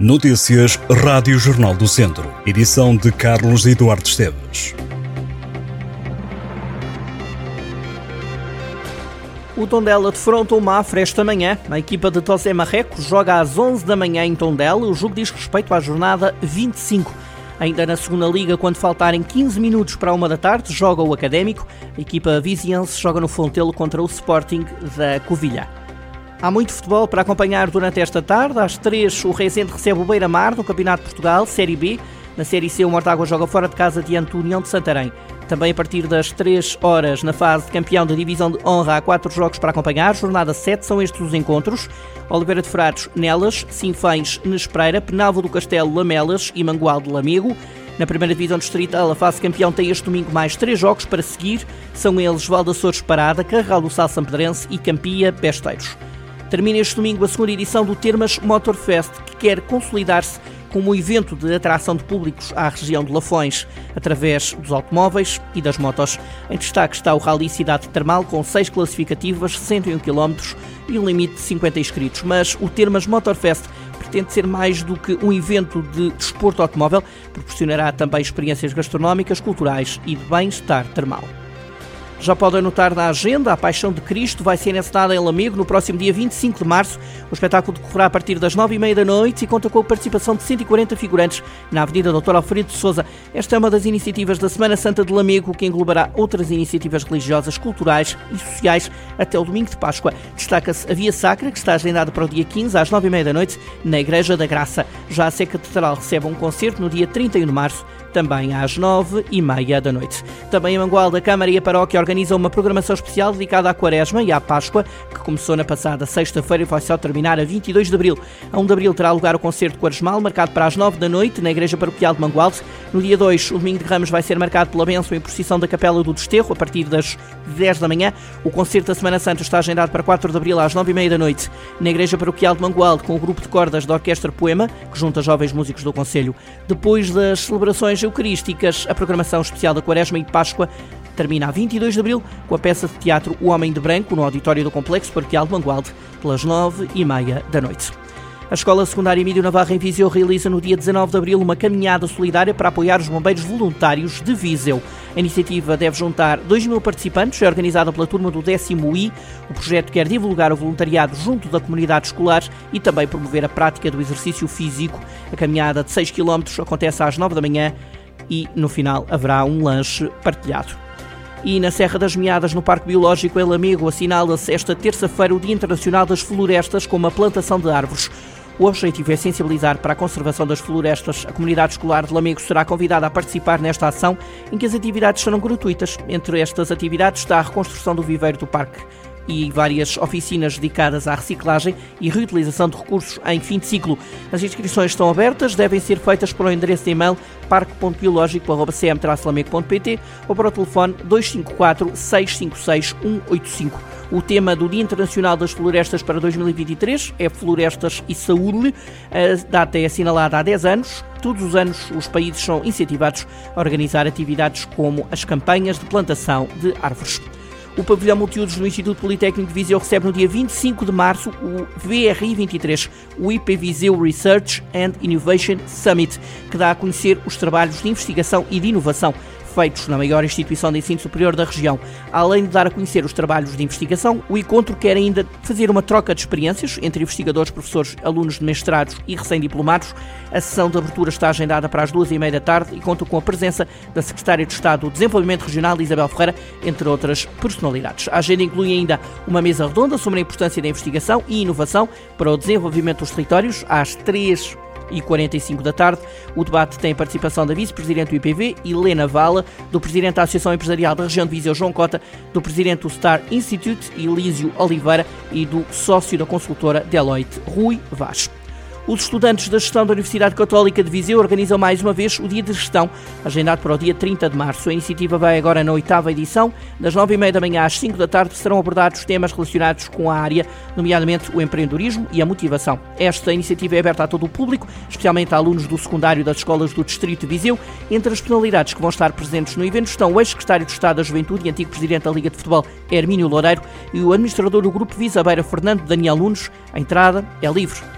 Notícias Rádio Jornal do Centro. Edição de Carlos Eduardo Esteves. O Tondela defronta o Mafra esta manhã. A equipa de Tosé Marrecos joga às 11 da manhã em Tondela. O jogo diz respeito à jornada 25. Ainda na segunda liga, quando faltarem 15 minutos para uma da tarde, joga o Académico. A equipa viziense joga no Fontelo contra o Sporting da Covilhã. Há muito futebol para acompanhar durante esta tarde. Às 3, o Rezende recebe o Beira-Mar no Campeonato de Portugal, Série B. Na Série C, o Mortágua joga fora de casa diante do União de Santarém. Também a partir das 3 horas, na fase de campeão da Divisão de Honra, há 4 jogos para acompanhar. Jornada 7 são estes os encontros. Oliveira de Frades, Nelas, Sinfães, Nespreira, Penalvo do Castelo, Lamelas e Mangual de Lamego. Na primeira divisão distrital, a fase campeão tem este domingo mais três jogos para seguir. São eles Valda Açores Parada, Carral do Sal Sampedrense e Campia Besteiros. Termina este domingo a segunda edição do Termas Motorfest, que quer consolidar-se como um evento de atração de públicos à região de Lafões, através dos automóveis e das motos. Em destaque está o Rally Cidade Termal, com seis classificativas, 101 km e um limite de 50 inscritos. Mas o Termas Motorfest pretende ser mais do que um evento de desporto automóvel, proporcionará também experiências gastronómicas, culturais e de bem-estar termal. Já podem notar na agenda, a Paixão de Cristo vai ser encenada em Lamego no próximo dia 25 de março. O espetáculo decorrerá a partir das 9h30 da noite e conta com a participação de 140 figurantes na Avenida Doutor Alfredo de Souza. Esta é uma das iniciativas da Semana Santa de Lamego, que englobará outras iniciativas religiosas, culturais e sociais até o domingo de Páscoa. Destaca-se a Via Sacra, que está agendada para o dia 15 às 9h30 da noite na Igreja da Graça. Já a Sé Catedral recebe um concerto no dia 31 de março também às nove e meia da noite. Também em Mangual da Câmara e a Paróquia organizam uma programação especial dedicada à Quaresma e à Páscoa, que começou na passada sexta-feira e vai só terminar a 22 de abril. A 1 de abril terá lugar o concerto quaresmal, marcado para as nove da noite, na Igreja Paroquial de Mangual. No dia 2, o domingo de Ramos vai ser marcado pela bênção e procissão da Capela do Desterro, a partir das 10 da manhã. O concerto da Semana Santa está agendado para 4 de abril às 9 e meia da noite, na Igreja Paroquial de Mangualde, com o grupo de cordas da Orquestra Poema, que junta jovens músicos do Conselho. Depois das celebrações eucarísticas, a programação especial da Quaresma e Páscoa termina a 22 de abril com a peça de teatro O Homem de Branco no auditório do Complexo Paroquial de Mangualde, pelas 9 e meia da noite. A Escola Secundária Emílio Navarra em Viseu realiza no dia 19 de abril uma caminhada solidária para apoiar os bombeiros voluntários de Viseu. A iniciativa deve juntar 2 mil participantes, é organizada pela turma do décimo I. O projeto quer divulgar o voluntariado junto da comunidade escolar e também promover a prática do exercício físico. A caminhada de 6 km acontece às 9 da manhã e no final haverá um lanche partilhado. E na Serra das Meadas, no Parque Biológico El Amigo, assinala-se esta terça-feira o Dia Internacional das Florestas com uma plantação de árvores. O objetivo é sensibilizar para a conservação das florestas. A comunidade escolar de Lamego será convidada a participar nesta ação, em que as atividades serão gratuitas. Entre estas atividades está a reconstrução do viveiro do parque e várias oficinas dedicadas à reciclagem e reutilização de recursos em fim de ciclo. As inscrições estão abertas, devem ser feitas para o endereço de e-mail parque.biológico.cm-lamego.pt ou para o telefone 254 656 185. O tema do Dia Internacional das Florestas para 2023 é Florestas e Saúde. A data é assinalada há 10 anos. Todos os anos os países são incentivados a organizar atividades como as campanhas de plantação de árvores. O pavilhão multiusos do Instituto Politécnico de Viseu recebe no dia 25 de março o VRI 23, o IP Viseu Research and Innovation Summit, que dá a conhecer os trabalhos de investigação e de inovação feitos na maior instituição de ensino superior da região. Além de dar a conhecer os trabalhos de investigação, o encontro quer ainda fazer uma troca de experiências entre investigadores, professores, alunos de mestrados e recém-diplomados. A sessão de abertura está agendada para as duas e meia da tarde e conta com a presença da Secretária de Estado do Desenvolvimento Regional, Isabel Ferreira, entre outras personalidades. A agenda inclui ainda uma mesa redonda sobre a importância da investigação e inovação para o desenvolvimento dos territórios às três e 45 da tarde. O debate tem a participação da vice-presidente do IPV, Helena Vala, do presidente da Associação Empresarial da Região de Viseu, João Cota, do presidente do Star Institute, Elísio Oliveira, e do sócio da consultora Deloitte, Rui Vaz. Os estudantes da gestão da Universidade Católica de Viseu organizam mais uma vez o Dia de Gestão, agendado para o dia 30 de março. A iniciativa vai agora na oitava edição. Das nove e meia da manhã às 5 da tarde serão abordados temas relacionados com a área, nomeadamente o empreendedorismo e a motivação. Esta iniciativa é aberta a todo o público, especialmente a alunos do secundário das escolas do Distrito de Viseu. Entre as personalidades que vão estar presentes no evento estão o ex-secretário de Estado da Juventude e antigo presidente da Liga de Futebol, Hermínio Loureiro, e o administrador do Grupo Visabeira, Fernando Daniel Nunes. A entrada é livre.